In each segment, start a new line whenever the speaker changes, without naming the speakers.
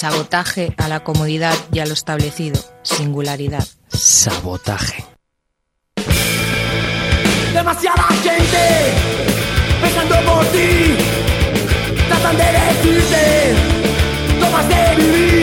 Sabotaje a la comodidad y a lo establecido. Singularidad.
Sabotaje.
Demasiada gente pensando por ti. Tratan de decirte no vas de vivir.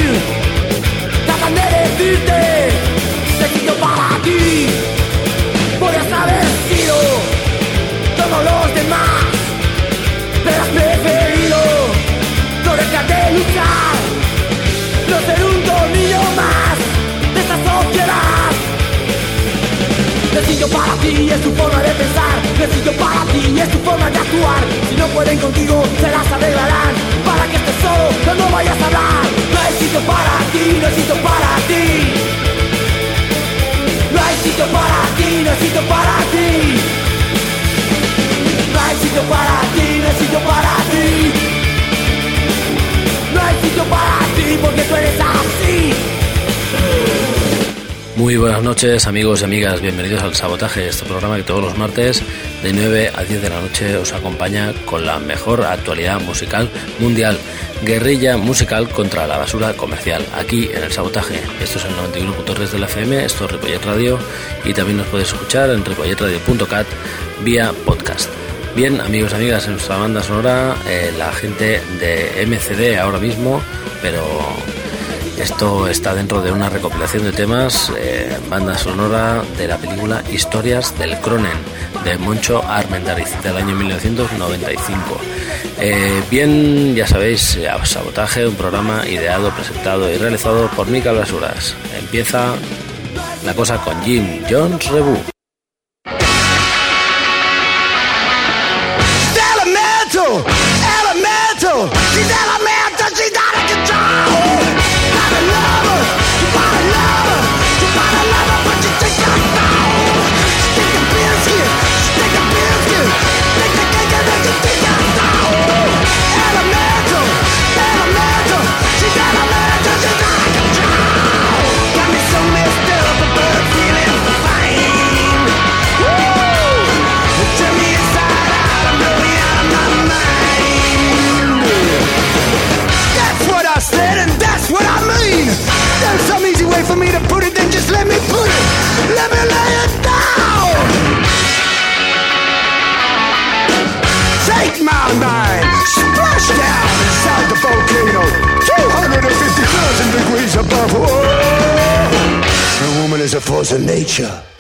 Sencillo para ti es tu forma de pensar. Sencillo para ti es tu forma de actuar. Si no pueden contigo se las arreglarán. Para que estés solo no, no vayas a hablar. No hay sitio para ti, no hay sitio para ti. No hay sitio para ti, no hay sitio para ti. No hay sitio para ti, no hay sitio para ti. No hay sitio para ti porque tú eres
Muy buenas noches amigos y amigas, bienvenidos al Sabotaje, este programa que todos los martes de 9 a 10 de la noche os acompaña con la mejor actualidad musical mundial, guerrilla musical contra la basura comercial, aquí en el Sabotaje. Esto es el 91.3 de la FM, esto es Ripollet Radio y también nos puedes escuchar en ripolletradio.cat vía podcast. Bien, amigos y amigas, en nuestra banda sonora, eh, la gente de MCD ahora mismo, pero esto está dentro de una recopilación de temas, eh, banda sonora de la película Historias del Cronen, de Moncho Armendariz, del año 1995. Eh, bien, ya sabéis, eh, Sabotaje, un programa ideado, presentado y realizado por Mica Basuras. Empieza la cosa con Jim Jones Rebu.
laws of nature.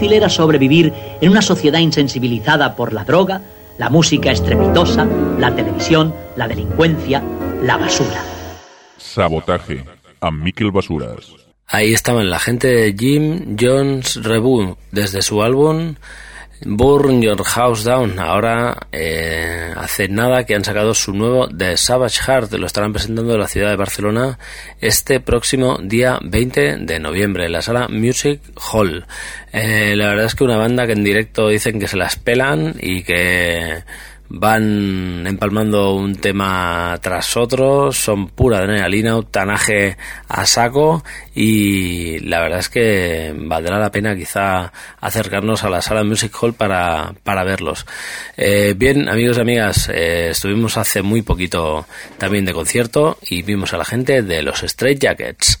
Difícil era sobrevivir en una sociedad insensibilizada por la droga, la música estrepitosa, la televisión, la delincuencia, la basura.
Sabotaje a Miquel Basuras.
Ahí estaban la gente de Jim Jones Reboot desde su álbum Burn Your House Down. Ahora, eh, hace nada que han sacado su nuevo The Savage Heart. Lo estarán presentando en la ciudad de Barcelona este próximo día 20 de noviembre en la sala Music Hall. Eh, la verdad es que una banda que en directo dicen que se las pelan y que van empalmando un tema tras otro, son pura adrenalina, tanaje a saco y la verdad es que valdrá la pena quizá acercarnos a la sala Music Hall para, para verlos. Eh, bien, amigos y amigas, eh, estuvimos hace muy poquito también de concierto y vimos a la gente de los Straight Jackets.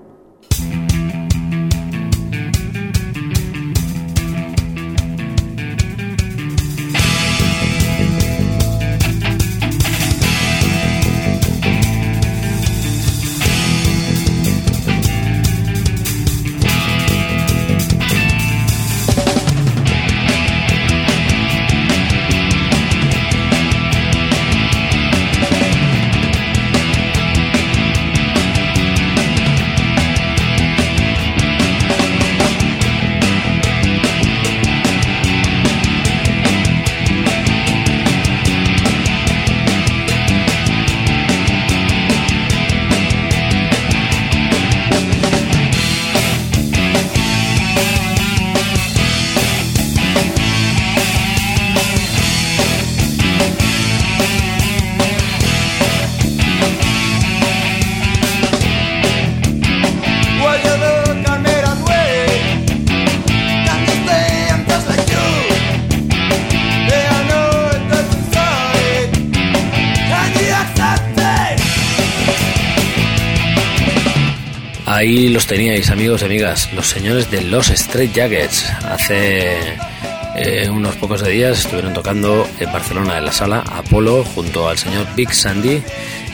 Los teníais, amigos y amigas, los señores de los Straight Jackets. Hace eh, unos pocos días estuvieron tocando en Barcelona en la sala Apolo junto al señor Big Sandy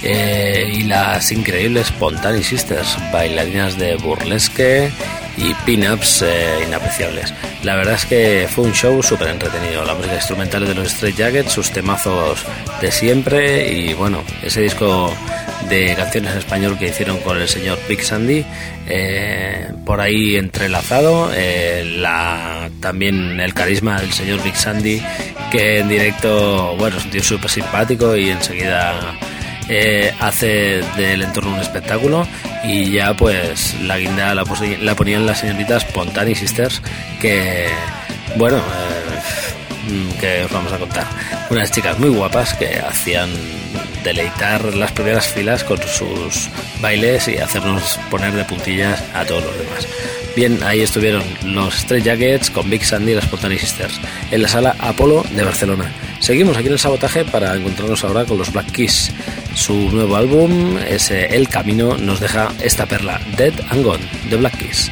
eh, y las increíbles Pontani Sisters, bailarinas de burlesque y pin-ups eh, inapreciables. La verdad es que fue un show súper entretenido. La música instrumental de los Straight Jackets, sus temazos de siempre y bueno, ese disco de canciones en español que hicieron con el señor Big Sandy, eh, por ahí entrelazado, eh, la, también el carisma del señor Big Sandy, que en directo, bueno, es un tío súper simpático y enseguida eh, hace del entorno un espectáculo. Y ya pues la guinda la, la ponían las señoritas Pontani Sisters que bueno eh, que os vamos a contar unas chicas muy guapas que hacían deleitar las primeras filas con sus bailes y hacernos poner de puntillas a todos los demás. Bien, ahí estuvieron los Stray Jackets con Big Sandy y las Pontani Sisters en la sala Apolo de Barcelona. Seguimos aquí en el sabotaje para encontrarnos ahora con los Black Keys. Su nuevo álbum, ese El Camino, nos deja esta perla, Dead and Gone, de Black Keys.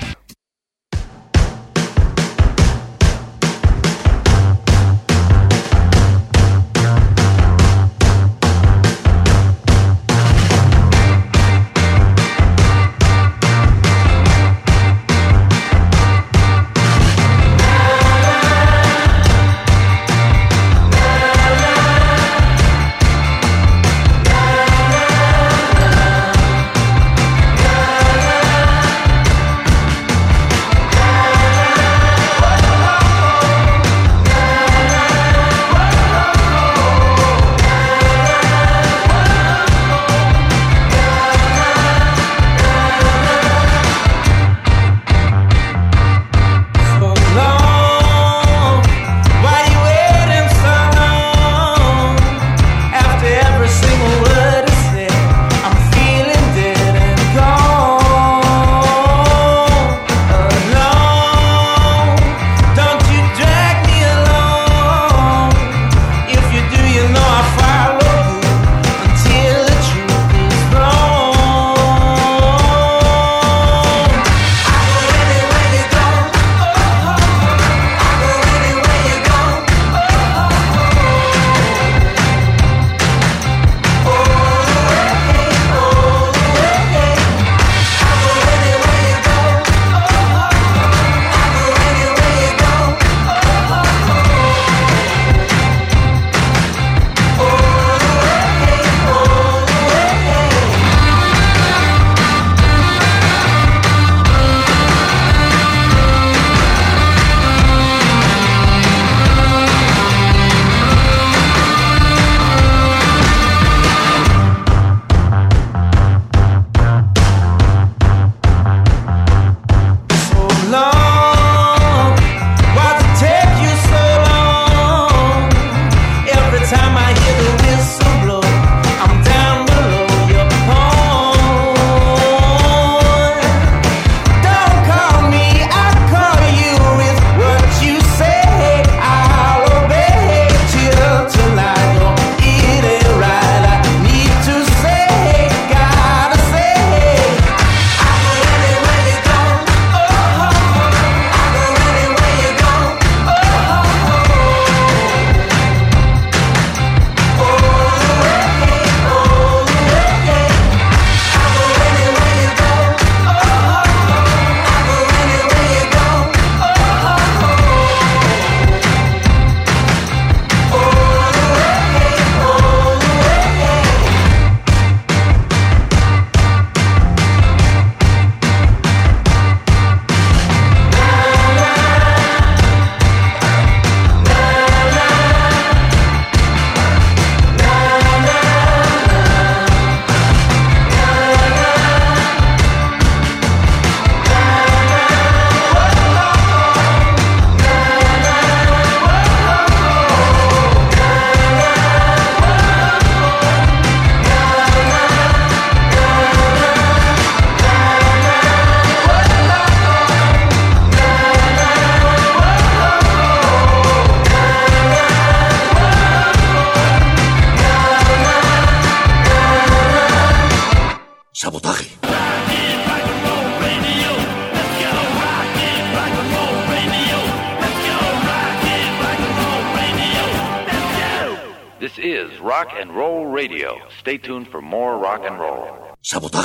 Roll.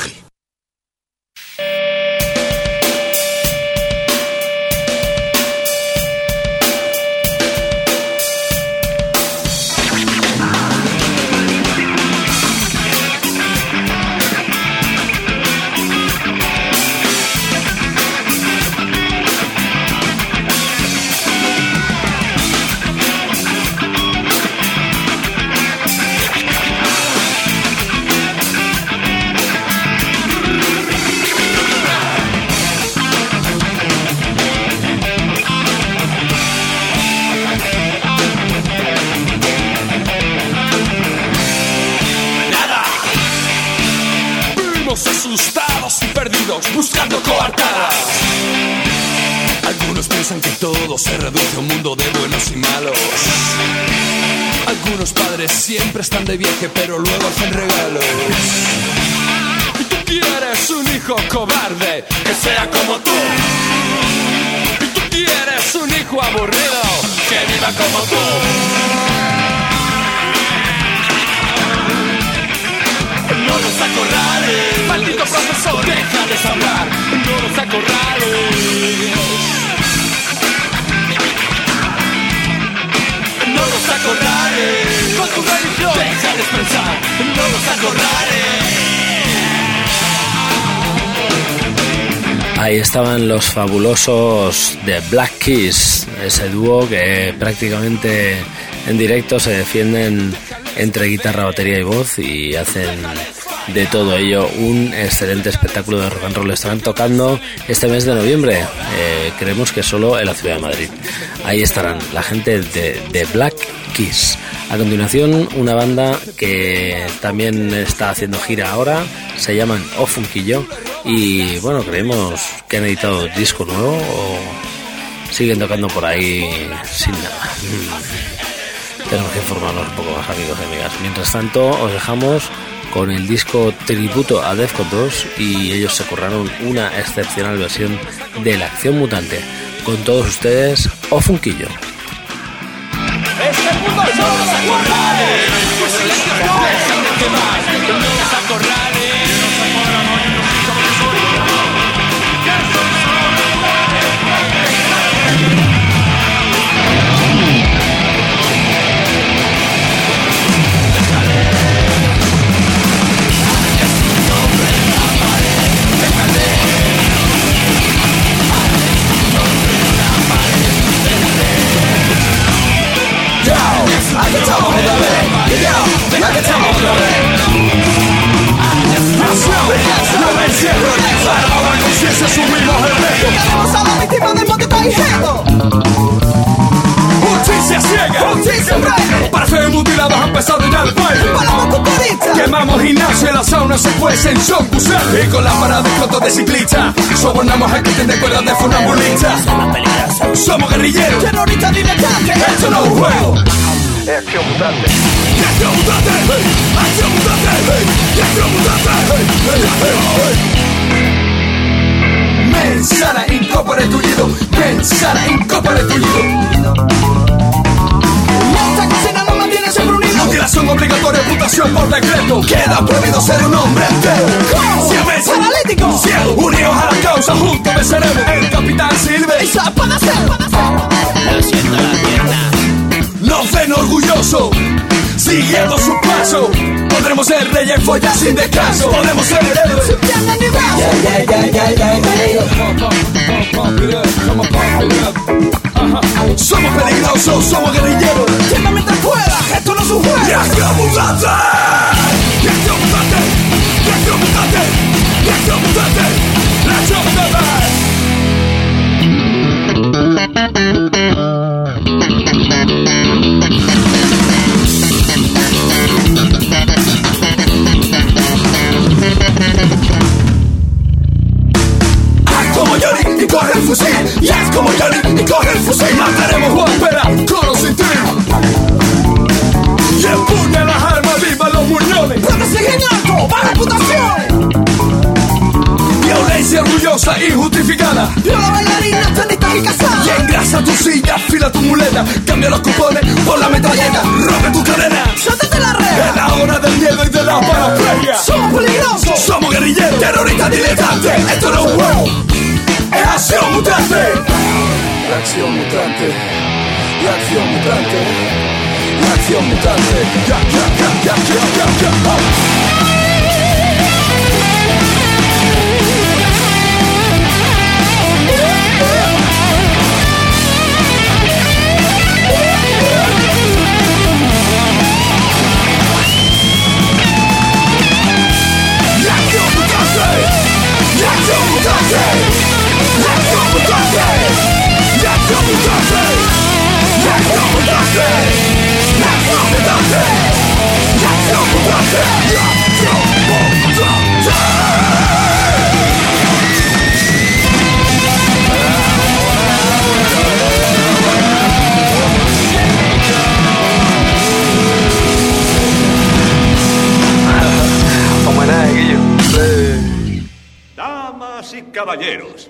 Buscando coartadas. Algunos piensan que todo se reduce a un mundo de buenos y malos. Algunos padres siempre están de viaje, pero luego hacen regalos. Y tú quieres un hijo cobarde que sea como tú. Y tú quieres un hijo aburrido que viva como tú. No los acorrales, maldito profesor, déjales hablar. No los acorrales. No los acorrales, con tu religión, déjales pensar. No los acorrales.
Ahí estaban los fabulosos de Black Keys, ese dúo que prácticamente en directo se defienden entre guitarra, batería y voz y hacen de todo ello un excelente espectáculo de rock and roll. Estarán tocando este mes de noviembre, eh, creemos que solo en la ciudad de Madrid. Ahí estarán la gente de, de Black Keys. A continuación, una banda que también está haciendo gira ahora, se llaman O Funquillo y bueno, creemos que han editado disco nuevo o siguen tocando por ahí sin nada. Tenemos que informarnos un poco más, amigos y amigas. Mientras tanto, os dejamos con el disco tributo a Defcon 2 y ellos se curraron una excepcional versión de la acción mutante. Con todos ustedes, O Funquillo.
Este mundo
la
parada de ciclista Sobornamos a que de cuerdas de funambulista Somos peligrosos Somos guerrilleros
Terroristas diletantes.
Esto no es un juego
acción mutante.
¡Acción mutante! ¡Acción mutante! ¡Acción mutante! Mensana incorpore tullido Mensana incorpore tullido
Esta cocina nos mantiene siempre
Mutilación obligatoria, amputación por decreto Queda prohibido ser un hombre entero. Siempre
Paralítico.
Ciego, unidos a la causa, juntos venceremos El capitán Silve
Esa para hacer.
Nos ven orgulloso Siguiendo su paso Podremos ser reyes follas sin descanso Podemos ser héroes
Pierna ni brazo.
Somos peligrosos, somos guerrilleros
Tienda mientras pueda. Esto no es un juego.
¡Reacción mutante! ¡Reacción mutante! ¡Reacción fusil. Y es como Johnny y coge el fusil. Mataremos ópera con o sin Y empuña las armas, viva los muñones.
Plata seguimiento, baja reputación
Violencia orgullosa y justificada.
Viola bailarina, tenista y casada.
Y engrasa tu silla, afila tu muleta. Cambia los cupones por la metralleta. Rompe tu cadena,
suéltate la
red. Es la hora del miedo y de la paraplegia. Somos peligrosos, somos guerrilleros Terroristas diletantes, esto no es un juego. è azione mutante L'azione mutante Reacción mutante ya, ya, ya, ya, ya, ya, mutante
Damas y caballeros,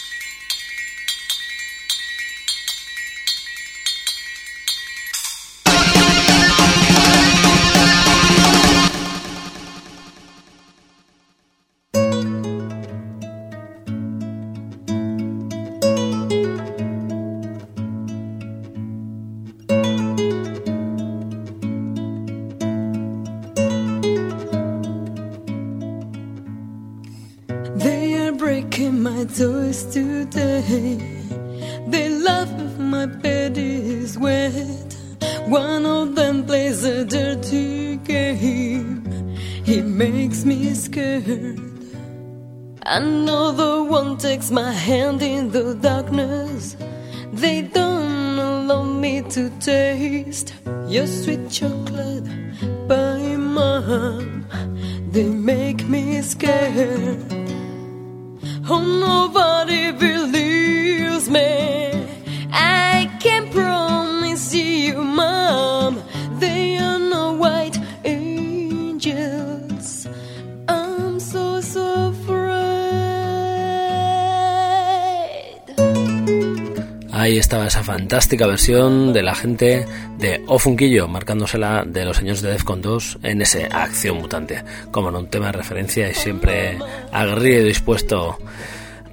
Fantástica versión de la gente de O Funquillo, marcándosela de los señores de Defcon 2 en ese Acción Mutante. Como no, un tema de referencia y siempre aguerrido y dispuesto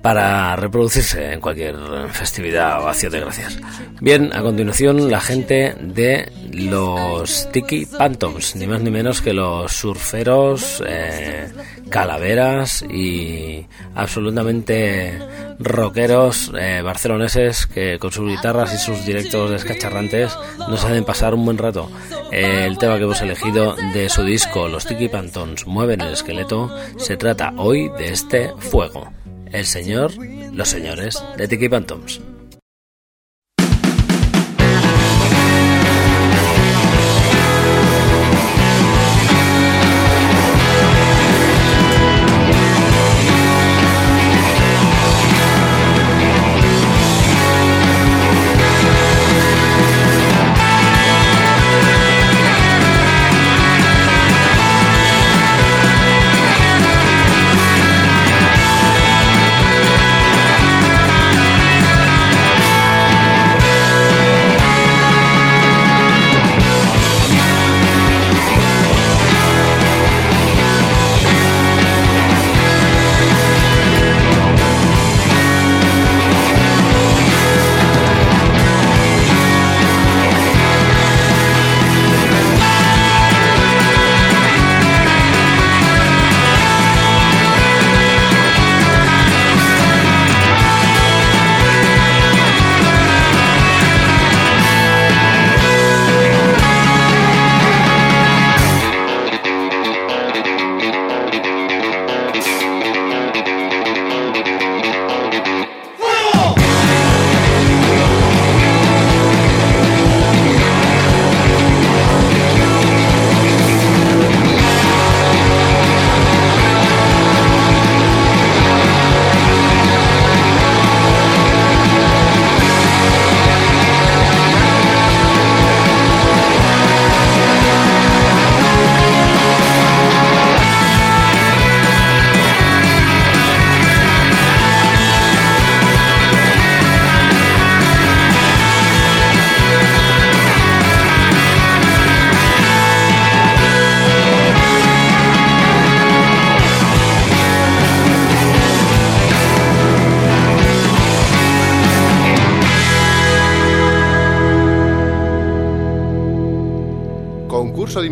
para reproducirse en cualquier festividad o acción de gracias. Bien, a continuación la gente de los Tiki Phantoms, ni más ni menos que los surferos, eh, calaveras y absolutamente rockeros eh, barceloneses que con sus guitarras y sus directos descacharrantes nos hacen pasar un buen rato. Eh, el tema que hemos elegido de su disco Los Tiki Phantoms mueven el esqueleto se trata hoy de este fuego. El señor, los señores de Tiki Phantoms.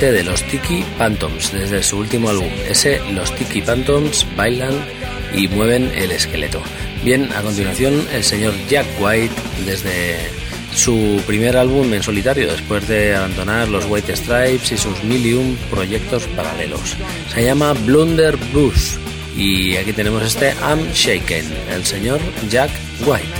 de los Tiki Phantoms desde su último álbum. Ese, los Tiki Phantoms bailan y mueven el esqueleto. Bien, a continuación el señor Jack White desde su primer álbum en solitario después de abandonar los White Stripes y sus mil proyectos paralelos. Se llama Blunderbuss y aquí tenemos este I'm Shaken, el señor Jack White.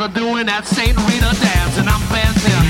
are doing at St. Rita Dance, and I'm Van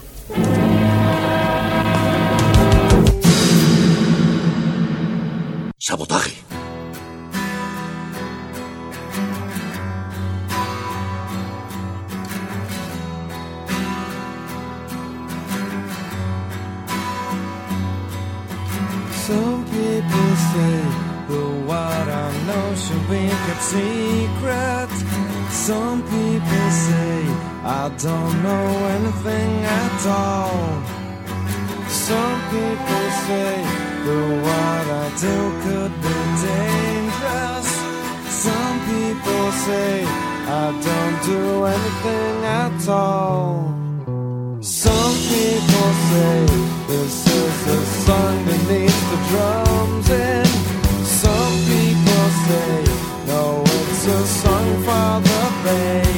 At all. Some people say the what I do could be dangerous. Some people say I don't do anything at all. Some people say this is a song that needs the drums in. Some people say no, it's a song for the bass.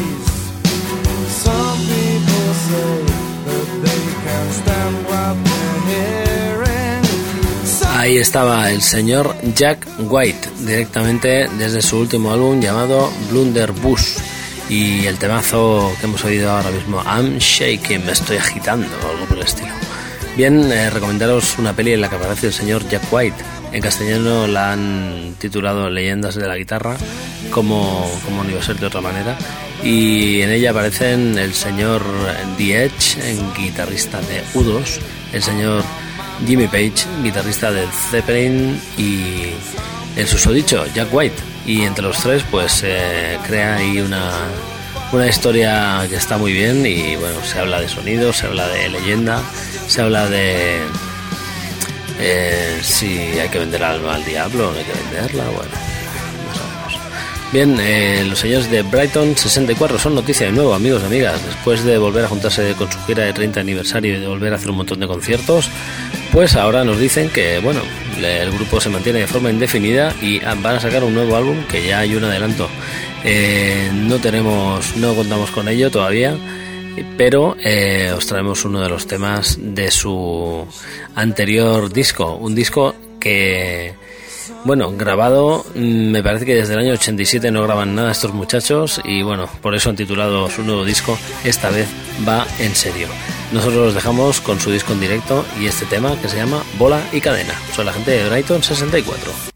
Ahí estaba el señor Jack White, directamente desde su último álbum llamado Blunderbuss. Y el temazo que hemos oído ahora mismo, I'm Shaking, me estoy agitando, algo por el estilo. Bien, eh, recomendaros una peli en la que aparece el señor Jack White. En castellano la han titulado Leyendas de la guitarra, como, como no iba a ser de otra manera. Y en ella aparecen el señor The Edge, guitarrista de U2, el señor Jimmy Page, guitarrista de Zeppelin y el susodicho Jack White. Y entre los tres pues se crea ahí una, una historia que está muy bien y bueno, se habla de sonido, se habla de leyenda, se habla de eh, si hay que vender alma al diablo no hay que venderla, bueno. Bien, eh, los señores de Brighton 64 son noticia de nuevo, amigos y amigas. Después de volver a juntarse con su gira de 30 aniversario y de volver a hacer un montón de conciertos, pues ahora nos dicen que, bueno, el grupo se mantiene de forma indefinida y ah, van a sacar un nuevo álbum que ya hay un adelanto. Eh, no tenemos, no contamos con ello todavía, pero eh, os traemos uno de los temas de su anterior disco, un disco que, bueno, grabado, mm, me parece que desde el año 87 no graban nada estos muchachos y bueno, por eso han titulado su nuevo disco, esta vez va en serio. Nosotros los dejamos con su disco en directo y este tema que se llama Bola y Cadena. Soy la gente de Brighton 64.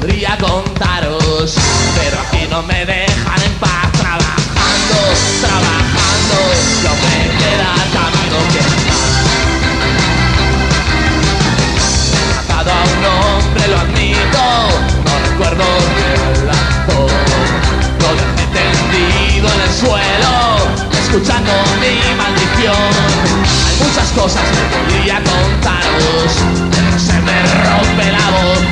Podría contaros, pero aquí no me dejan en paz trabajando, trabajando. No me queda camino que. He matado a un hombre, lo admito, no recuerdo el actor. Lo dejé tendido en el suelo, escuchando mi maldición. Hay muchas cosas que podría contaros, pero se me rompe la voz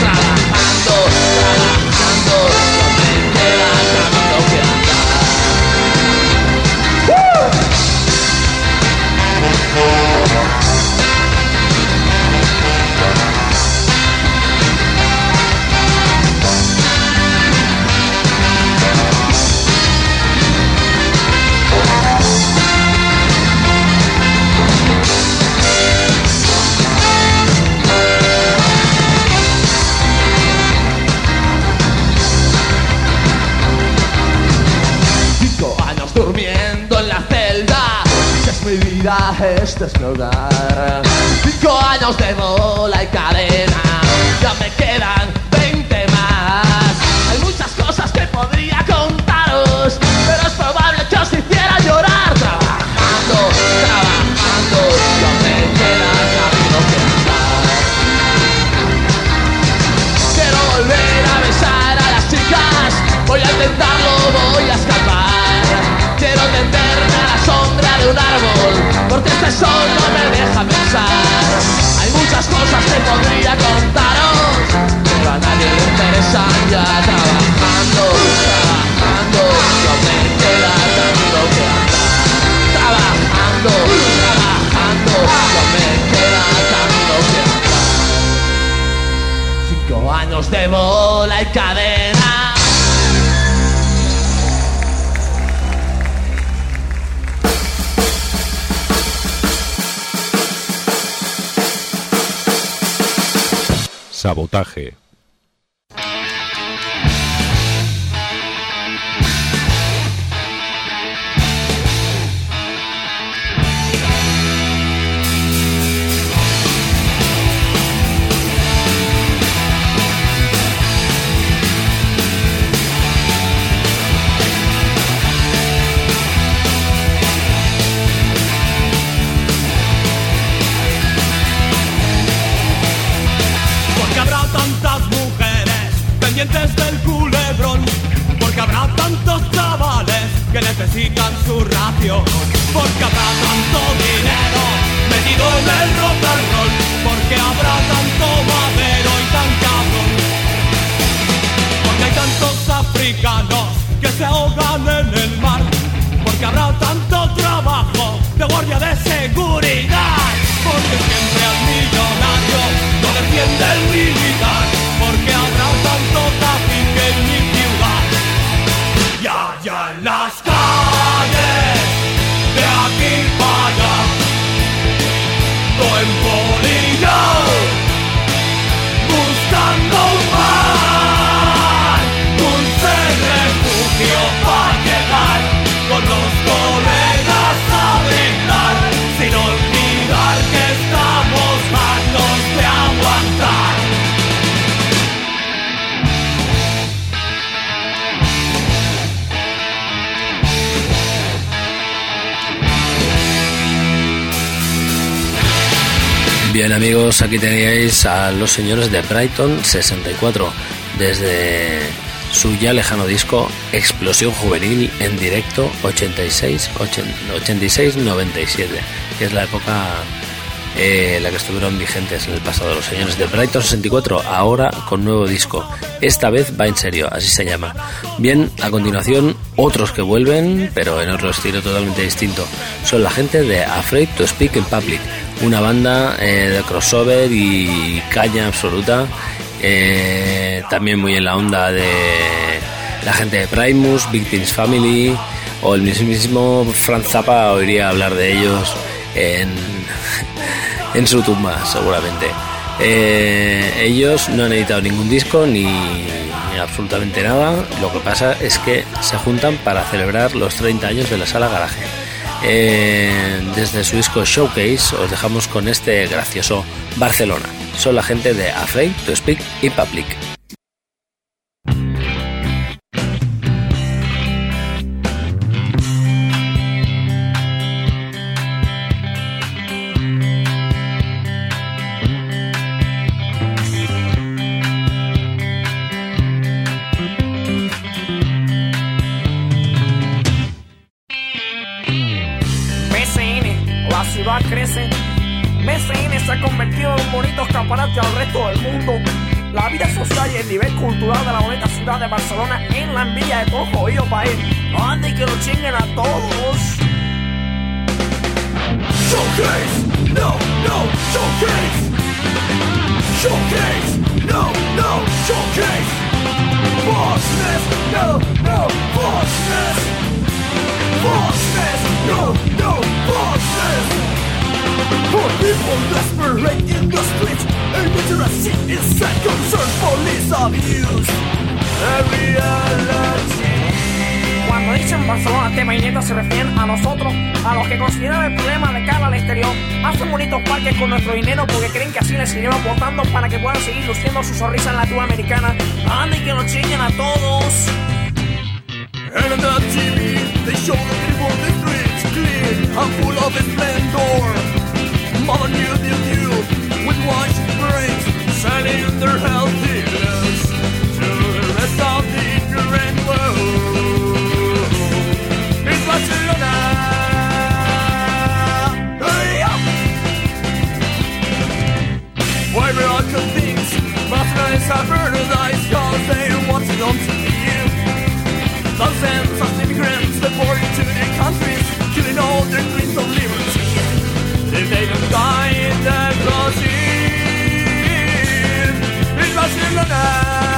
este es mi hogar. Cinco años de bola y cadena. Ya me quedan 20 más. Hay muchas que podría contaros, un árbol, porque este sol no me deja pensar. Hay muchas cosas que podría contaros, pero a nadie le interesa ya trabajando, trabajando, no me queda camino que andar. Trabajando, trabajando, no me queda camino que andar. Cinco años de bola y cadena.
Sabotaje.
Del culebrón. Porque habrá tantos chavales que necesitan su ración. Porque habrá tanto dinero metido en el rock and roll. Porque habrá tanto madero y tan cabrón. Porque hay tantos africanos que se ahogan en el mar. Porque habrá tanto trabajo de guardia de seguridad. Porque siempre
Bien amigos, aquí teníais a los señores de Brighton 64 desde su ya lejano disco Explosión Juvenil en directo 86 86 97 que es la época eh, la que estuvieron vigentes en el pasado los señores de Brighton 64 ahora con nuevo disco. Esta vez va en serio así se llama. Bien a continuación otros que vuelven pero en otro estilo totalmente distinto. Son la gente de Afraid to Speak in Public una banda eh, de crossover y caña absoluta eh, también muy en la onda de la gente de Primus, Victims Family o el mismísimo Franz Zappa oiría hablar de ellos en, en su tumba seguramente. Eh, ellos no han editado ningún disco ni, absolutamente nada, lo que pasa es que se juntan para celebrar los 30 años de la sala garaje. Eh, desde su disco Showcase os dejamos con este gracioso Barcelona. Son la gente de Afraid to Speak in Public.
Showcase, no, no, showcase. Bossness, no, no, bossness. Bossness, no, no, bossness. For people desperate in the streets, illiteracy is a concern. Police abuse, a reality.
Cuando dicen Barcelona, tema y nieta se refieren a nosotros, a los que consideran el problema de cara al exterior. Hacen bonitos parques con nuestro dinero porque creen que así les seguiremos votando para que puedan seguir luciendo su sonrisa en la tuba americana. Anda y que nos chequen a todos.
And on TV, they show the people the streets clean and full of splendor. Mother knew, knew, knew, with wise brains, selling their healthy eyes, I've heard. Thousands of immigrants into their countries, killing all their dreams of liberty. If they don't die in the closet, it was in the night.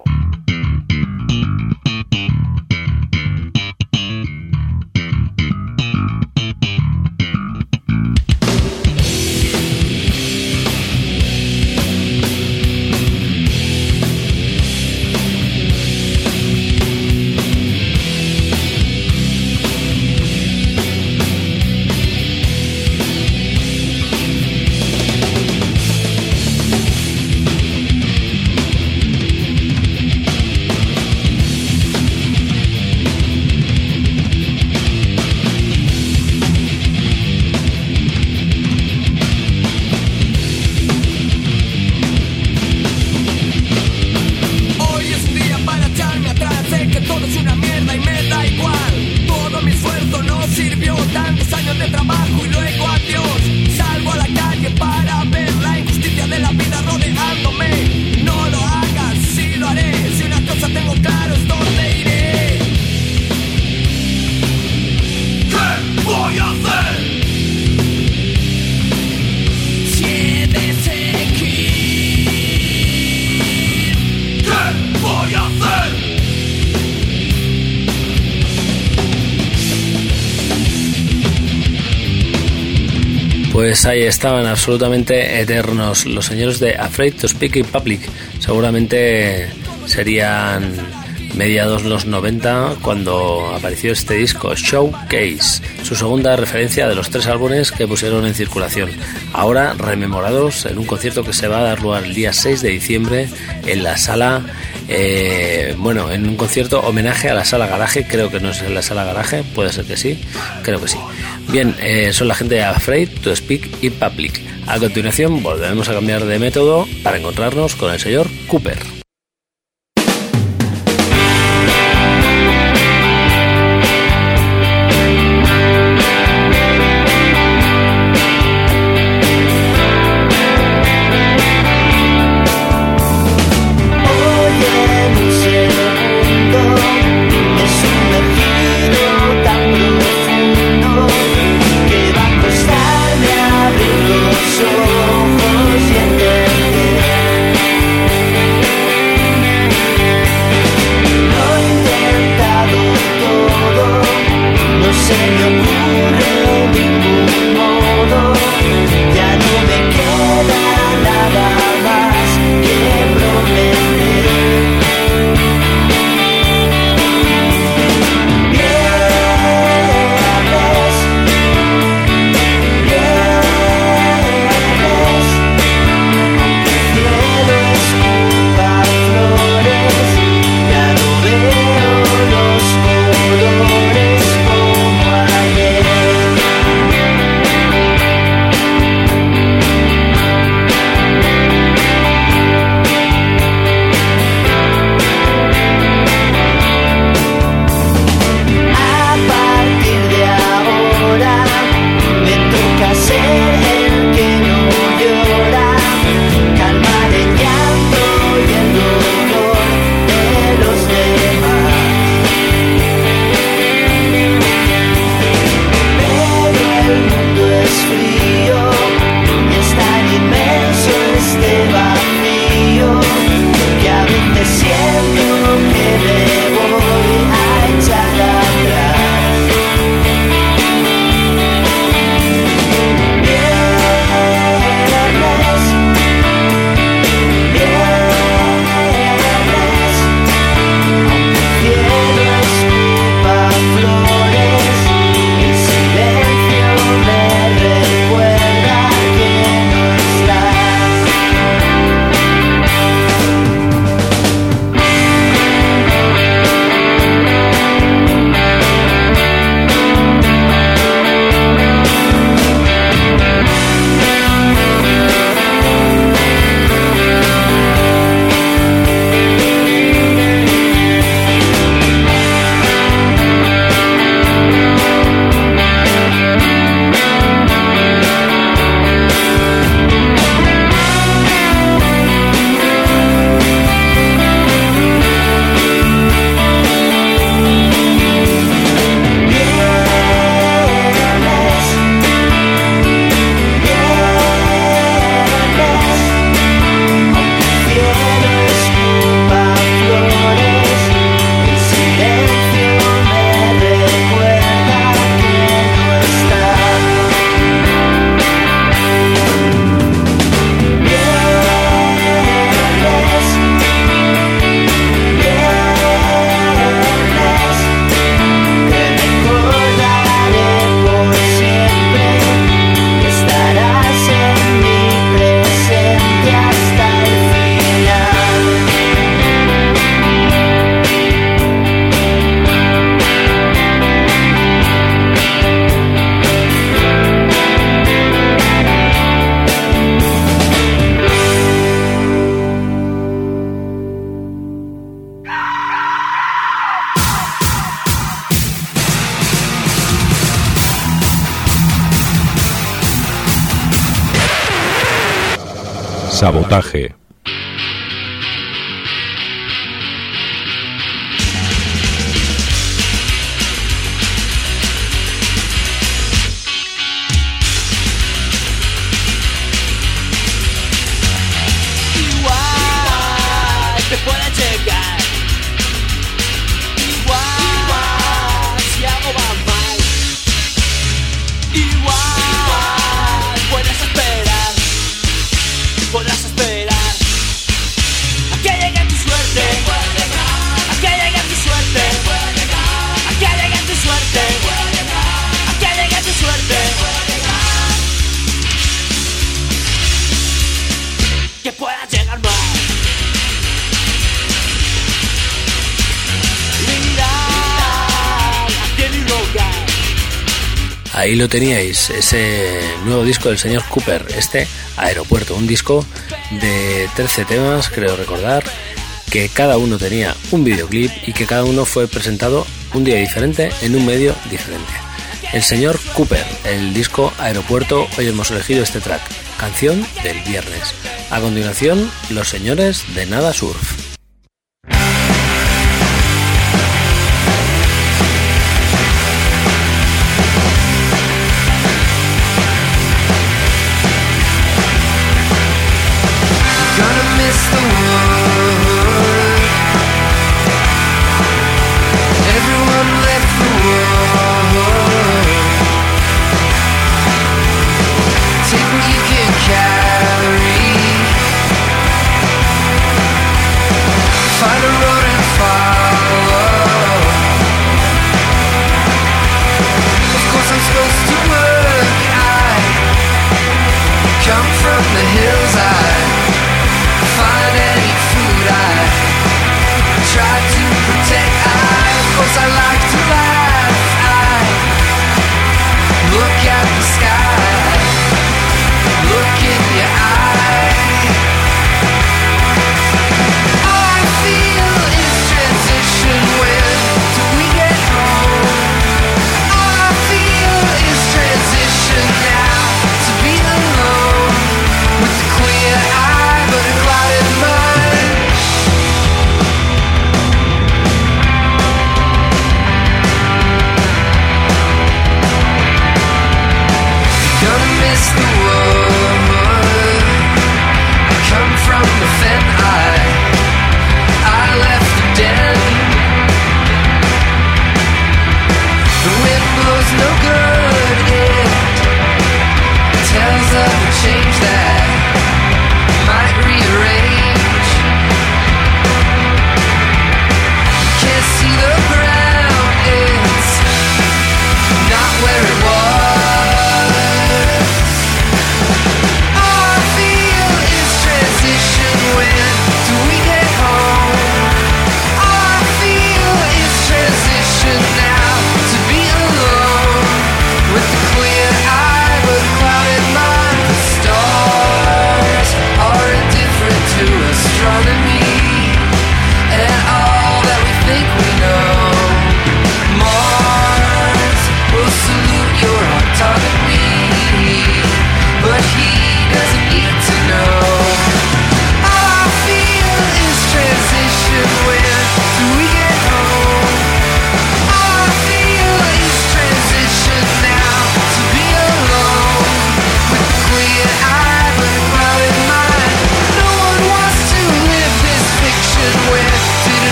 Pues ahí estaban absolutamente eternos los señores de Afraid to Speak in Public. Seguramente serían mediados los 90 cuando apareció este disco Showcase, su segunda referencia de los tres álbumes que pusieron en circulación. Ahora rememorados en un concierto que se va a dar lugar el día 6 de diciembre en la sala, eh, bueno, en un concierto homenaje a la sala garaje, creo que no es en la sala garaje, puede ser que sí, creo que sí. Bien, eh, son la gente de Afraid to Speak in Public. A continuación volveremos a cambiar de método para encontrarnos con el señor Cooper.
Sabotaje.
teníais ese nuevo disco del señor Cooper, este Aeropuerto, un disco de 13 temas, creo recordar, que cada uno tenía un videoclip y que cada uno fue presentado un día diferente en un medio diferente. El señor Cooper, el disco Aeropuerto, hoy hemos elegido este track, canción del viernes. A continuación, los señores de Nada Surf.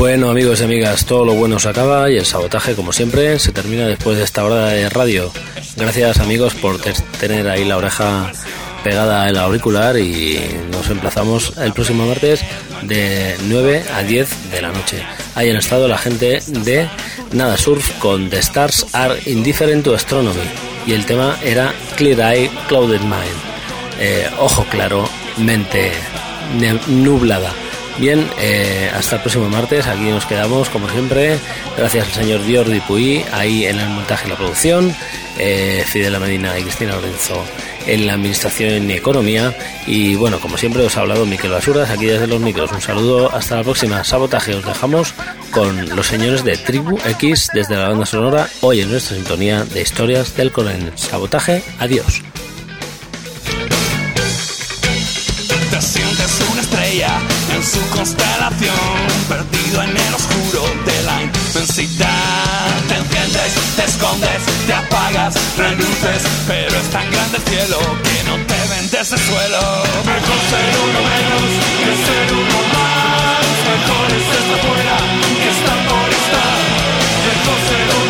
Bueno amigos y amigas, todo lo bueno se acaba y el sabotaje como siempre se termina después de esta hora de radio. Gracias amigos por tener ahí la oreja pegada al auricular y nos emplazamos el próximo martes de 9 a 10 de la noche. Ahí han estado la gente de Nada Surf con The Stars Are Indifferent to Astronomy y el tema era Clear Eye, Clouded Mind. Eh, ojo claro, mente nublada. Bien, eh, hasta el próximo martes. Aquí nos quedamos, como siempre. Gracias al señor Jordi Puy, ahí en el montaje y la producción. Eh, Fidel Medina y Cristina Lorenzo en la administración y economía. Y bueno, como siempre, os ha hablado Miquel Basuras, aquí desde los micros. Un saludo, hasta la próxima. Sabotaje, os dejamos con los señores de Tribu X desde la banda sonora, hoy en nuestra sintonía de historias del coronel. Sabotaje, adiós.
Te sientes una estrella en su constelación, perdido en el oscuro de la inmensidad. Te enciendes, te escondes, te apagas, reluces, pero es tan grande el cielo que no te ven desde el suelo. Mejor ser uno menos que ser uno más. Mejor es estar fuera que estar por estar. Mejor ser uno